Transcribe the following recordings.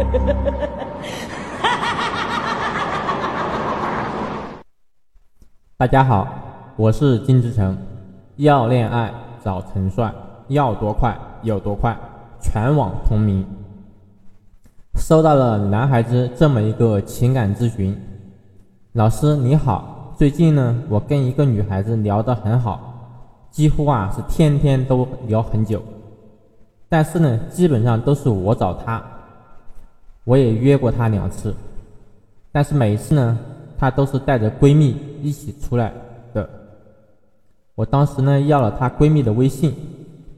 大家好，我是金志成。要恋爱找陈帅，要多快有多快，全网同名。收到了男孩子这么一个情感咨询，老师你好，最近呢，我跟一个女孩子聊得很好，几乎啊是天天都聊很久，但是呢，基本上都是我找她，我也约过她两次，但是每一次呢，她都是带着闺蜜一起出来的。我当时呢要了她闺蜜的微信。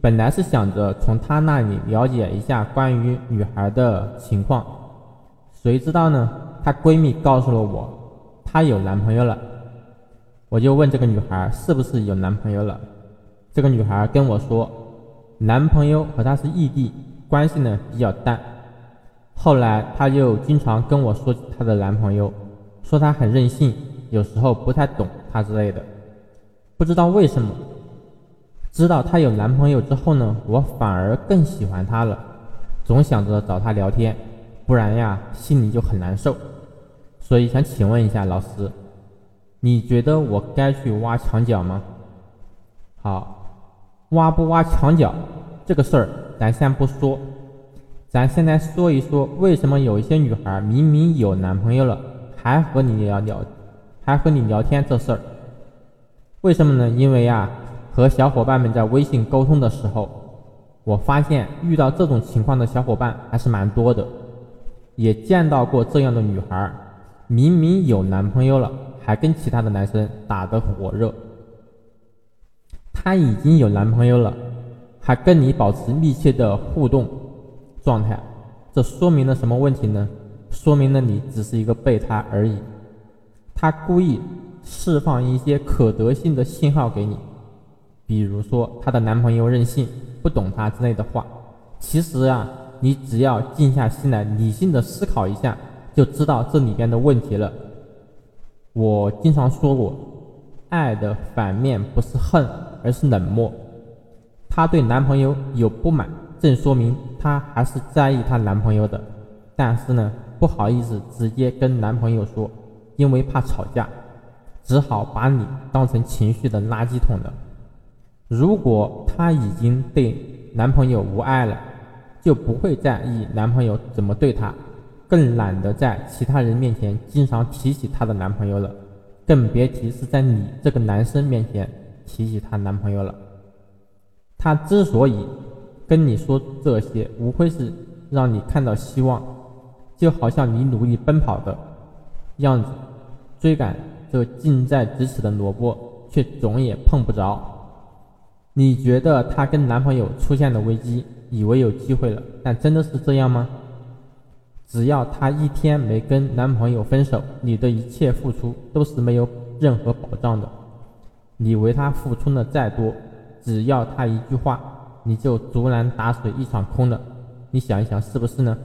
本来是想着从她那里了解一下关于女孩的情况，谁知道呢？她闺蜜告诉了我，她有男朋友了。我就问这个女孩是不是有男朋友了。这个女孩跟我说，男朋友和她是异地，关系呢比较淡。后来她又经常跟我说她的男朋友，说他很任性，有时候不太懂她之类的。不知道为什么。知道她有男朋友之后呢，我反而更喜欢她了，总想着找她聊天，不然呀心里就很难受。所以想请问一下老师，你觉得我该去挖墙角吗？好，挖不挖墙角这个事儿咱先不说，咱现在说一说为什么有一些女孩明明有男朋友了，还和你聊聊，还和你聊天这事儿，为什么呢？因为呀。和小伙伴们在微信沟通的时候，我发现遇到这种情况的小伙伴还是蛮多的，也见到过这样的女孩，明明有男朋友了，还跟其他的男生打得火热。她已经有男朋友了，还跟你保持密切的互动状态，这说明了什么问题呢？说明了你只是一个备胎而已。她故意释放一些可得性的信号给你。比如说她的男朋友任性、不懂她之类的话，其实啊，你只要静下心来，理性的思考一下，就知道这里边的问题了。我经常说过，爱的反面不是恨，而是冷漠。她对男朋友有不满，正说明她还是在意她男朋友的，但是呢，不好意思直接跟男朋友说，因为怕吵架，只好把你当成情绪的垃圾桶了。如果她已经对男朋友无爱了，就不会在意男朋友怎么对她，更懒得在其他人面前经常提起她的男朋友了，更别提是在你这个男生面前提起她男朋友了。她之所以跟你说这些，无非是让你看到希望，就好像你努力奔跑的样子，追赶这近在咫尺的萝卜，却总也碰不着。你觉得她跟男朋友出现了危机，以为有机会了，但真的是这样吗？只要她一天没跟男朋友分手，你的一切付出都是没有任何保障的。你为她付出的再多，只要她一句话，你就竹篮打水一场空了。你想一想，是不是呢？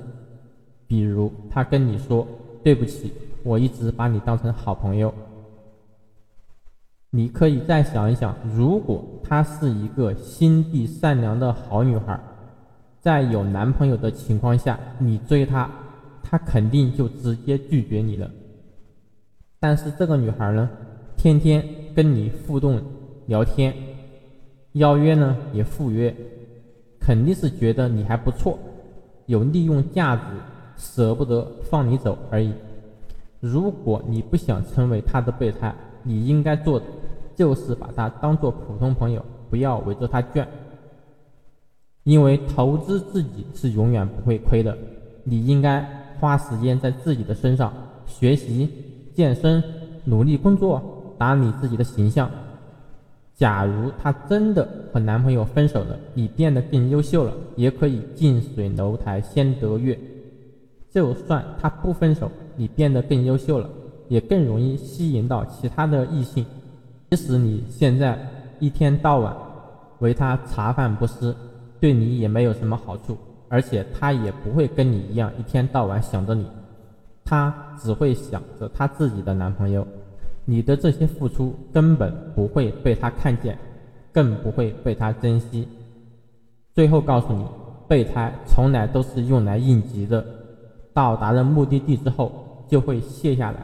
比如她跟你说：“对不起，我一直把你当成好朋友。”你可以再想一想，如果她是一个心地善良的好女孩，在有男朋友的情况下，你追她，她肯定就直接拒绝你了。但是这个女孩呢，天天跟你互动聊天，邀约呢也赴约，肯定是觉得你还不错，有利用价值，舍不得放你走而已。如果你不想成为他的备胎，你应该做的就是把他当做普通朋友，不要围着他转。因为投资自己是永远不会亏的。你应该花时间在自己的身上，学习、健身、努力工作，打理自己的形象。假如她真的和男朋友分手了，你变得更优秀了，也可以近水楼台先得月。就算她不分手，你变得更优秀了。也更容易吸引到其他的异性，即使你现在一天到晚为他茶饭不思，对你也没有什么好处，而且他也不会跟你一样一天到晚想着你，他只会想着他自己的男朋友，你的这些付出根本不会被他看见，更不会被他珍惜。最后告诉你，备胎从来都是用来应急的。到达了目的地之后就会卸下来，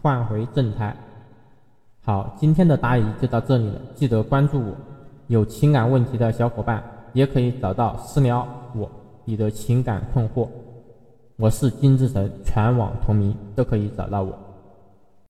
换回正胎。好，今天的答疑就到这里了，记得关注我。有情感问题的小伙伴也可以找到私聊我你的情感困惑，我是金志成，全网同名都可以找到我。